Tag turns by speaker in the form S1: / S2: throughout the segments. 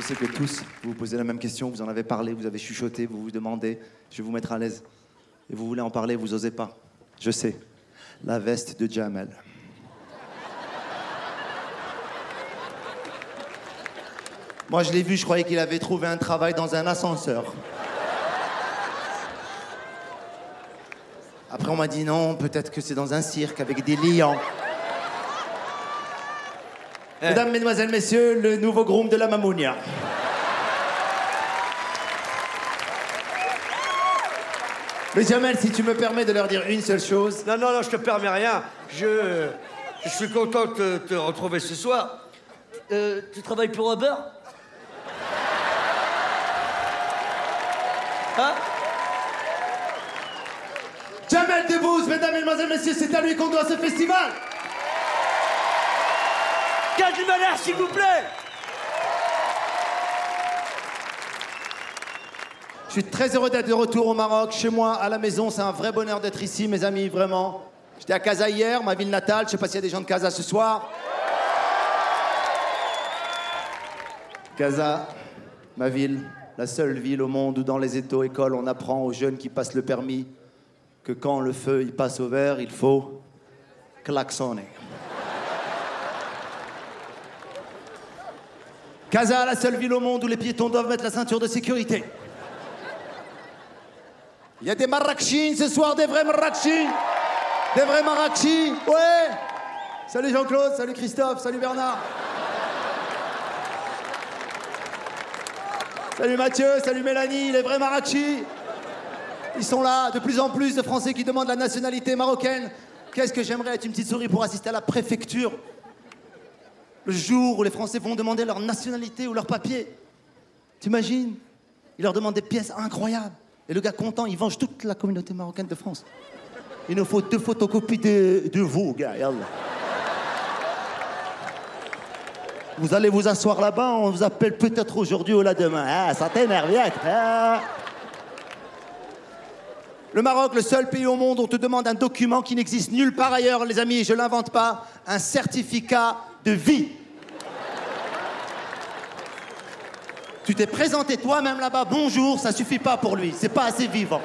S1: Je sais que tous, vous vous posez la même question, vous en avez parlé, vous avez chuchoté, vous vous demandez, je vais vous mettre à l'aise. Et vous voulez en parler, vous osez pas. Je sais. La veste de Jamel. Moi, je l'ai vu, je croyais qu'il avait trouvé un travail dans un ascenseur. Après, on m'a dit non, peut-être que c'est dans un cirque avec des lions. Mesdames, Mesdemoiselles, Messieurs, le nouveau groom de la Mamounia. Mais Jamel, si tu me permets de leur dire une seule chose,
S2: Non, non, non, je te permets rien. Je, je suis content de te, te retrouver ce soir. Euh, tu travailles pour Uber? Hein?
S1: Jamel Debbouze, mesdames, mesdemoiselles, messieurs, c'est à lui qu'on doit ce festival.
S2: S'il vous plaît
S1: Je suis très heureux d'être de retour au Maroc, chez moi, à la maison. C'est un vrai bonheur d'être ici, mes amis, vraiment. J'étais à Casa hier, ma ville natale. Je sais pas s'il y a des gens de Casa ce soir. Casa, ma ville, la seule ville au monde où dans les écoles on apprend aux jeunes qui passent le permis que quand le feu il passe au vert, il faut klaxonner. Casa, la seule ville au monde où les piétons doivent mettre la ceinture de sécurité. Il y a des marrakchines ce soir, des vrais marrakchines. Des vrais marrakchis, ouais. Salut Jean-Claude, salut Christophe, salut Bernard. Salut Mathieu, salut Mélanie, les vrais marrakchis. Ils sont là, de plus en plus de Français qui demandent la nationalité marocaine. Qu'est-ce que j'aimerais être une petite souris pour assister à la préfecture le jour où les Français vont demander leur nationalité ou leur papier. T'imagines? Ils leur demandent des pièces incroyables. Et le gars content, il venge toute la communauté marocaine de France. Il nous faut deux photocopies de, vous, gars. Vous allez vous asseoir là-bas, on vous appelle peut-être aujourd'hui ou là demain. Ah, ça t'énerve. Ah. Le Maroc, le seul pays au monde où on te demande un document qui n'existe nulle part ailleurs, les amis, je l'invente pas, un certificat de vie. Tu t'es présenté toi-même là-bas, bonjour, ça suffit pas pour lui, c'est pas assez vivant.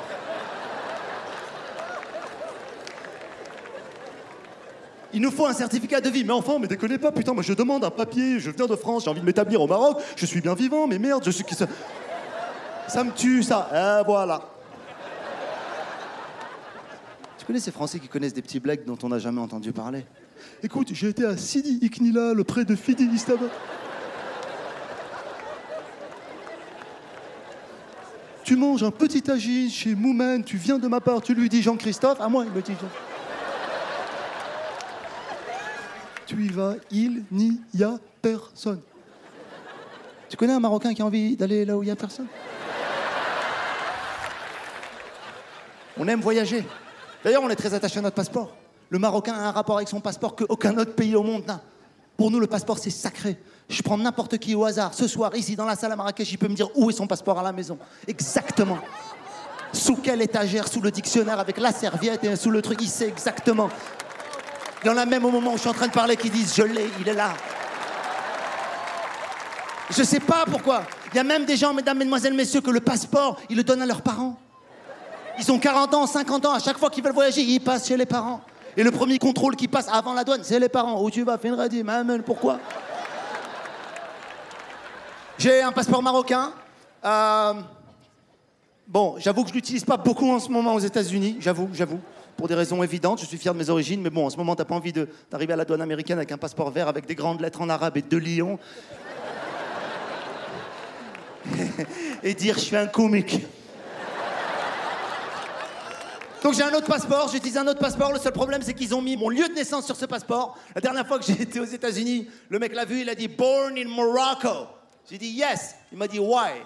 S1: Il nous faut un certificat de vie. Mais enfin, mais déconnez pas, putain, moi je demande un papier, je viens de France, j'ai envie de m'établir au Maroc, je suis bien vivant, mais merde, je suis qui ça? Ça me tue, ça. Eh, voilà. Tu connais ces Français qui connaissent des petits blagues dont on n'a jamais entendu parler? Écoute, j'ai été à Sidi Iknila, le près de Fidi Istanbul. Tu manges un petit tagine chez Moumen, tu viens de ma part, tu lui dis Jean-Christophe, à moi il me dit Jean. Tu y vas, il n'y a personne. Tu connais un Marocain qui a envie d'aller là où il n'y a personne? On aime voyager. D'ailleurs, on est très attaché à notre passeport. Le Marocain a un rapport avec son passeport qu'aucun autre pays au monde n'a. Pour nous, le passeport, c'est sacré. Je prends n'importe qui au hasard. Ce soir, ici, dans la salle à Marrakech, il peut me dire où est son passeport à la maison. Exactement. Sous quelle étagère, sous le dictionnaire, avec la serviette et sous le truc, il sait exactement. Il y en a même au moment où je suis en train de parler qui disent Je l'ai, il est là. Je sais pas pourquoi. Il y a même des gens, mesdames, mesdemoiselles, messieurs, que le passeport, ils le donnent à leurs parents. Ils ont 40 ans, 50 ans, à chaque fois qu'ils veulent voyager, ils passent chez les parents. Et le premier contrôle qui passe avant la douane, c'est les parents. Où tu vas, Finradi Maman, pourquoi? J'ai un passeport marocain. Euh, Bon, j'avoue que je l'utilise pas beaucoup en ce moment aux États-Unis, j'avoue, j'avoue. Pour des raisons évidentes, je suis fier de mes origines, mais bon, en ce moment, t'as pas envie d'arriver à la douane américaine avec un passeport vert avec des grandes lettres en arabe et deux lions. et dire je suis un comique. Donc j'ai un autre passeport, j'utilise un autre passeport. Le seul problème, c'est qu'ils ont mis mon lieu de naissance sur ce passeport. La dernière fois que j'ai été aux États-Unis, le mec l'a vu, il a dit Born in Morocco. J'ai dit Yes. Il m'a dit Why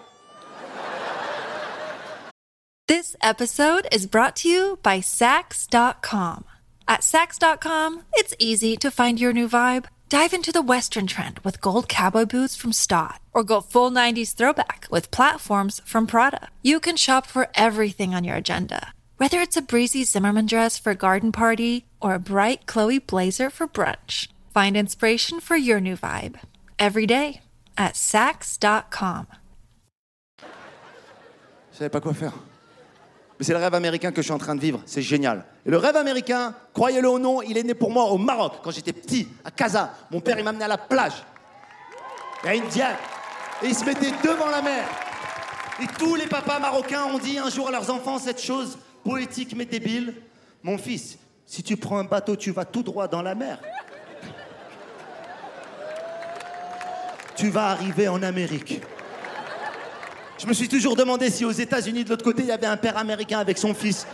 S3: This episode is brought to you by Sax.com. At Sax.com, it's easy to find your new vibe. Dive into the Western trend with gold cowboy boots from Stott, or go full 90s throwback with platforms from Prada. You can shop for everything on your agenda, whether it's a breezy Zimmerman dress for a garden party or a bright Chloe blazer for brunch. Find inspiration for your new vibe every day at Sax.com.
S1: Je savais pas quoi faire. Mais c'est le rêve américain que je suis en train de vivre. C'est génial. Et le rêve américain, croyez-le ou non, il est né pour moi au Maroc, quand j'étais petit, à Casa. Mon père, il m'a amené à la plage. Et à une diane. Et il se mettait devant la mer. Et tous les papas marocains ont dit un jour à leurs enfants cette chose poétique mais débile. Mon fils, si tu prends un bateau, tu vas tout droit dans la mer. Tu vas arriver en Amérique. Je me suis toujours demandé si aux États-Unis, de l'autre côté, il y avait un père américain avec son fils.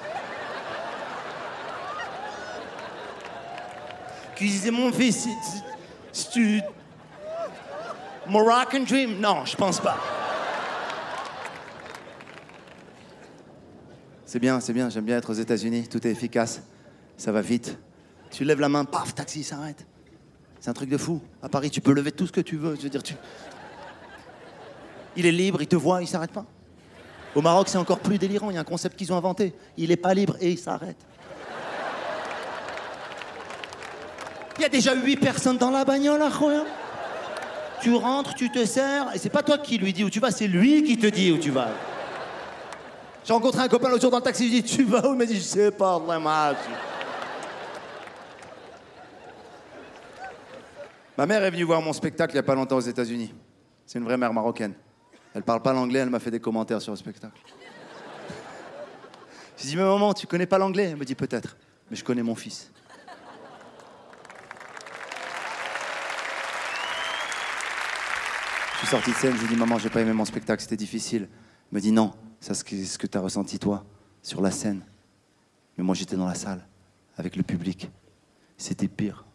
S1: Qui disait Mon fils, si, tu. Moroccan Dream Non, je pense pas. C'est bien, c'est bien, j'aime bien être aux États-Unis, tout est efficace, ça va vite. Tu lèves la main, paf, taxi s'arrête. C'est un truc de fou. À Paris, tu peux lever tout ce que tu veux. Je veux dire, tu. Il est libre, il te voit, il s'arrête pas. Au Maroc, c'est encore plus délirant. Il y a un concept qu'ils ont inventé. Il est pas libre et il s'arrête. Il y a déjà huit personnes dans la bagnole, incroyable. Tu rentres, tu te sers, et c'est pas toi qui lui dis où tu vas, c'est lui qui te dit où tu vas. J'ai rencontré un copain l'autre jour dans le taxi, je lui dis Tu vas où? Il m'a dit Je sais pas. Ma mère est venue voir mon spectacle il y a pas longtemps aux États-Unis. C'est une vraie mère marocaine. Elle parle pas l'anglais, elle m'a fait des commentaires sur le spectacle. J'ai dit, mais maman, tu connais pas l'anglais? Elle me dit, peut-être, mais je connais mon fils. Je suis sorti de scène, j'ai dit, maman, j'ai pas aimé mon spectacle, c'était difficile. Elle me dit, non, c'est ce que tu as ressenti toi, sur la scène. Mais moi, j'étais dans la salle, avec le public. C'était pire.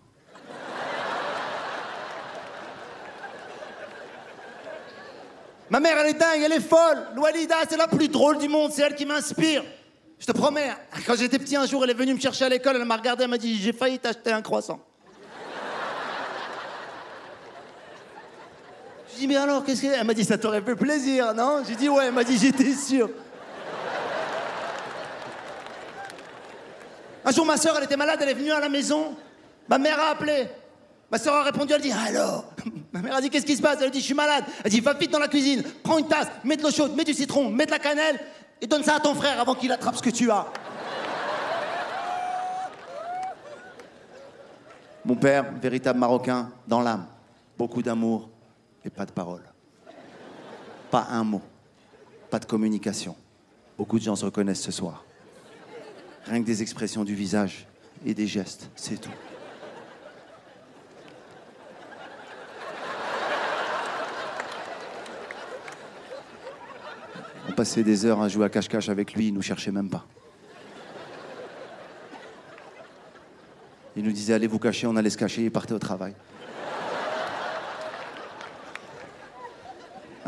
S1: Ma mère, elle est dingue, elle est folle. Loualida, c'est la plus drôle du monde, c'est elle qui m'inspire. Je te promets, quand j'étais petit un jour, elle est venue me chercher à l'école, elle m'a regardé, elle m'a dit J'ai failli t'acheter un croissant. Je dis Mais alors, qu'est-ce qu'elle Elle m'a dit Ça t'aurait fait plaisir, non? J'ai dit Ouais, elle m'a dit J'étais sûr. Un jour, ma soeur, elle était malade, elle est venue à la maison. Ma mère a appelé. Ma soeur a répondu, elle dit Allô Ma mère a dit Qu'est-ce qui se passe? Elle a dit Je suis malade. Elle dit Va vite dans la cuisine, prends une tasse, mets de l'eau chaude, mets du citron, mets de la cannelle et donne ça à ton frère avant qu'il attrape ce que tu as. Mon père, véritable marocain, dans l'âme. Beaucoup d'amour et pas de parole. Pas un mot. Pas de communication. Beaucoup de gens se reconnaissent ce soir. Rien que des expressions du visage et des gestes, c'est tout. On passait des heures à jouer à cache-cache avec lui, il nous cherchait même pas. Il nous disait allez vous cacher, on allait se cacher, il partait au travail.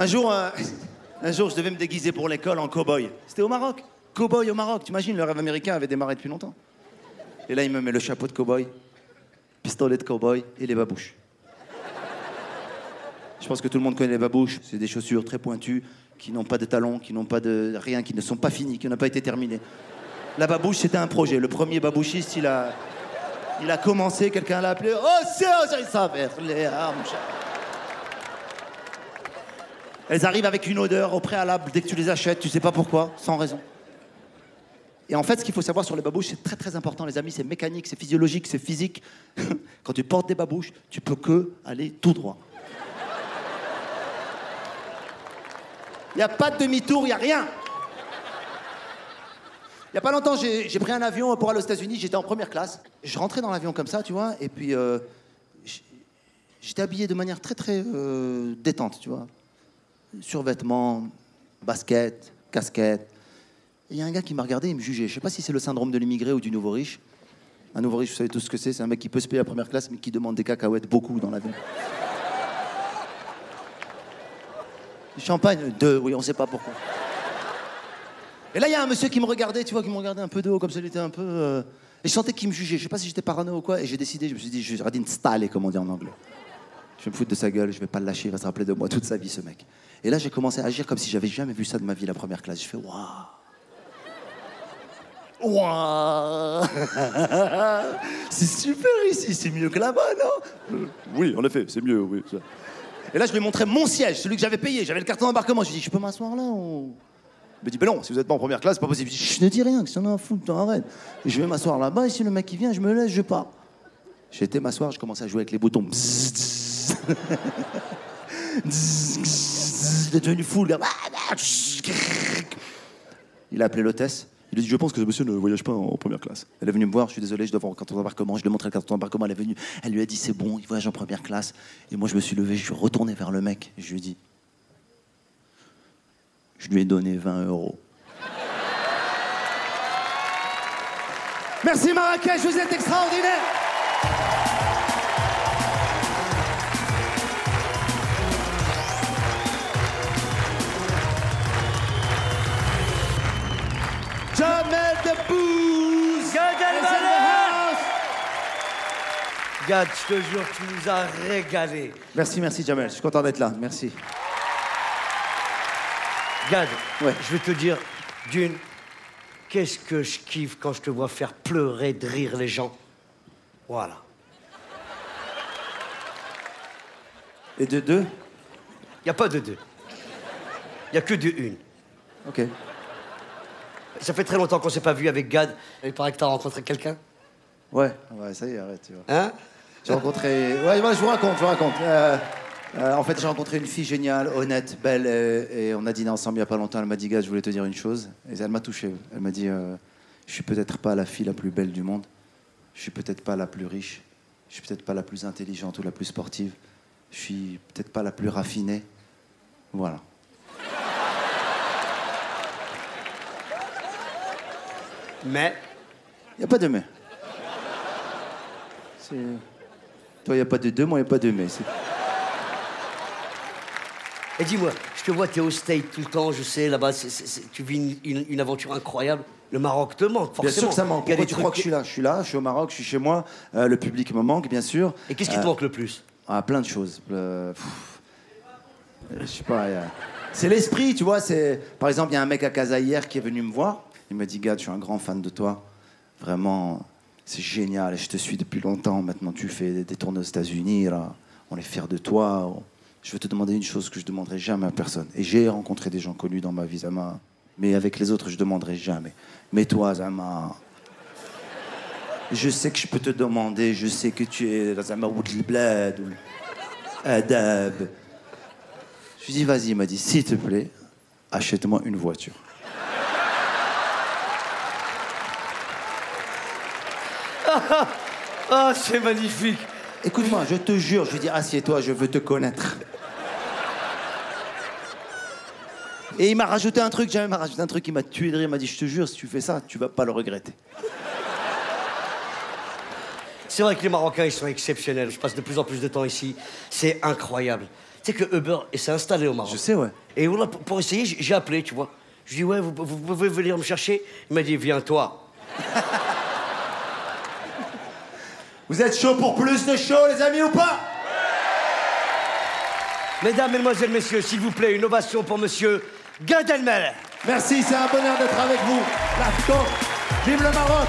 S1: Un jour, un jour, je devais me déguiser pour l'école en cow-boy. C'était au Maroc. Cow-boy au Maroc. T'imagines, le rêve américain avait démarré depuis longtemps. Et là, il me met le chapeau de cow-boy, pistolet de cow-boy et les babouches. Je pense que tout le monde connaît les babouches. C'est des chaussures très pointues, qui n'ont pas de talons, qui n'ont pas de rien, qui ne sont pas finies, qui n'ont pas été terminées. La babouche, c'était un projet. Le premier babouchiste, il a, il a commencé, quelqu'un l'a appelé. Oh, c'est oh, ça les armes. Elles arrivent avec une odeur au préalable dès que tu les achètes, tu sais pas pourquoi, sans raison. Et en fait, ce qu'il faut savoir sur les babouches, c'est très très important, les amis. C'est mécanique, c'est physiologique, c'est physique. Quand tu portes des babouches, tu peux que aller tout droit. Il n'y a pas de demi-tour, il n'y a rien. Il n'y a pas longtemps, j'ai pris un avion pour aller aux États-Unis, j'étais en première classe. Je rentrais dans l'avion comme ça, tu vois, et puis euh, j'étais habillé de manière très très euh, détente, tu vois. Survêtements, basket, casquette. Et il y a un gars qui m'a regardé, il me jugeait. Je sais pas si c'est le syndrome de l'immigré ou du nouveau riche. Un nouveau riche, vous savez tout ce que c'est, c'est un mec qui peut se payer la première classe, mais qui demande des cacahuètes beaucoup dans l'avion. Du champagne, deux, oui, on sait pas pourquoi. Et là, il y a un monsieur qui me regardait, tu vois, qui me regardait un peu de haut, comme ça, il était un peu. euh, Et je sentais qu'il me jugeait. Je sais pas si j'étais parano ou quoi. Et j'ai décidé, je me suis dit, je radine staller, comme on dit en anglais. Je vais me foutre de sa gueule, je vais pas le lâcher, il va se rappeler de moi toute sa vie, ce mec. Et là, j'ai commencé à agir comme si j'avais jamais vu ça de ma vie, la première classe. Je fais, waouh! Waouh! c'est super ici, c'est mieux que là-bas, non? Oui, en effet, c'est mieux, oui. Et là, je lui ai montré mon siège, celui que j'avais payé. J'avais le carton d'embarquement. Je lui ai je peux m'asseoir là. Il me dit, ben non, si vous êtes pas en première classe, c'est pas possible. Je, dis, je ne dis rien, que ça en a à foutre, t'en arrête. Et je vais m'asseoir là-bas, et si le mec qui vient, je me laisse, je pars. Été m'asseoir, je commençais à jouer avec les boutons. Il est devenu fou. Il a appelé l'hôtesse. Il a dit, je pense que ce monsieur ne voyage pas en première classe. Elle est venue me voir, je suis désolé, je dois avoir un carton d'embarquement. Je lui ai montré le carton d'embarquement, elle est venue. Elle lui a dit, c'est bon, il voyage en première classe. Et moi, je me suis levé, je suis retourné vers le mec. Je lui ai dit, je lui ai donné 20 euros. Merci Marrakech, vous êtes extraordinaire. Jamel Debbouze
S2: Gad Elmaleh. Gad, je te jure, tu nous as régalé.
S1: Merci, merci Jamel, je suis content d'être là, merci.
S2: Gad,
S1: Ouais.
S2: je vais te dire, d'une, qu'est-ce que je kiffe quand je te vois faire pleurer, de rire les gens. Voilà.
S1: Et de deux?
S2: Il n'y a pas de deux. Il n'y a que de une.
S1: Ok.
S2: Ça fait très longtemps qu'on s'est pas vu avec Gad. Il paraît que t'as rencontré quelqu'un.
S1: Ouais, ouais, ça y est, arrête, tu vois.
S2: Hein?
S1: J'ai rencontré. Ouais, ouais, je vous raconte, je vous raconte. Euh, euh, en fait, j'ai rencontré une fille géniale, honnête, belle, euh, et on a dîné ensemble il n'y a pas longtemps. Elle m'a dit, gars, je voulais te dire une chose. Et elle m'a touché. Elle m'a dit, euh, je suis peut-être pas la fille la plus belle du monde. Je suis peut-être pas la plus riche. Je suis peut-être pas la plus intelligente ou la plus sportive. Je suis peut-être pas la plus raffinée. Voilà.
S2: Mais,
S1: Il n'y a pas de mais. C'est- Toi, il n'y a pas de deux, moi, il n'y a pas de mais. C'est-
S2: et dis-moi, je te vois, t'es au State tout le temps, je sais, là-bas, c'est- c'est- c'est- tu vis une, une- une aventure incroyable. Le Maroc te manque, forcément.
S1: Bien sûr que ça manque.
S2: Il y a
S1: Pourquoi tu crois que je suis là? Je suis là, je suis au Maroc, je suis chez moi. euh, le public me manque, bien sûr.
S2: Et qu'est-ce qui te
S1: Euh,
S2: manque le plus?
S1: Ah, plein de choses. Euh, euh, je sais pas. C'est l'esprit, tu vois. C'est par exemple, il y a un mec à Casa hier qui est venu me voir. Il m'a dit, gars, je suis un grand fan de toi. Vraiment, c'est génial. Je te suis depuis longtemps. Maintenant, tu fais des- tournées aux États-Unis. On est fiers de toi. Je veux te demander une chose que je demanderai jamais à personne. Et j'ai rencontré des gens connus dans ma vie, Zama. Mais avec les autres, je demanderai jamais. Mais toi, Zama. Je sais que je peux te demander, je sais que tu es maoud bled ou adab. Je lui dis, vas-y, il m'a dit, s'il te plaît, achète-moi une voiture.
S2: Ah, c'est magnifique
S1: Écoute-moi, je te jure, je lui dis, assieds-toi, je veux te connaître. Et il m'a rajouté un truc, jamais m'a rajouté un truc, il m'a tué de rire, il m'a dit, je te jure, si tu fais ça, tu vas pas le regretter.
S2: C'est vrai que les Marocains, ils sont exceptionnels. Je passe de plus en plus de temps ici. C'est incroyable. Tu sais que Uber s'est installé au Maroc.
S1: Je sais, ouais.
S2: Et voilà, pour, pour essayer, j'ai appelé, tu vois. Je dis, ouais, vous, vous pouvez venir me chercher Il m'a dit, viens toi.
S1: Vous êtes chaud pour plus de show, les amis, ou pas?
S2: Mesdames, Mesdemoiselles, Messieurs, s'il vous plaît, une ovation pour monsieur Gad Elmaleh.
S1: Merci, c'est un bonheur d'être avec vous. La Vive le Maroc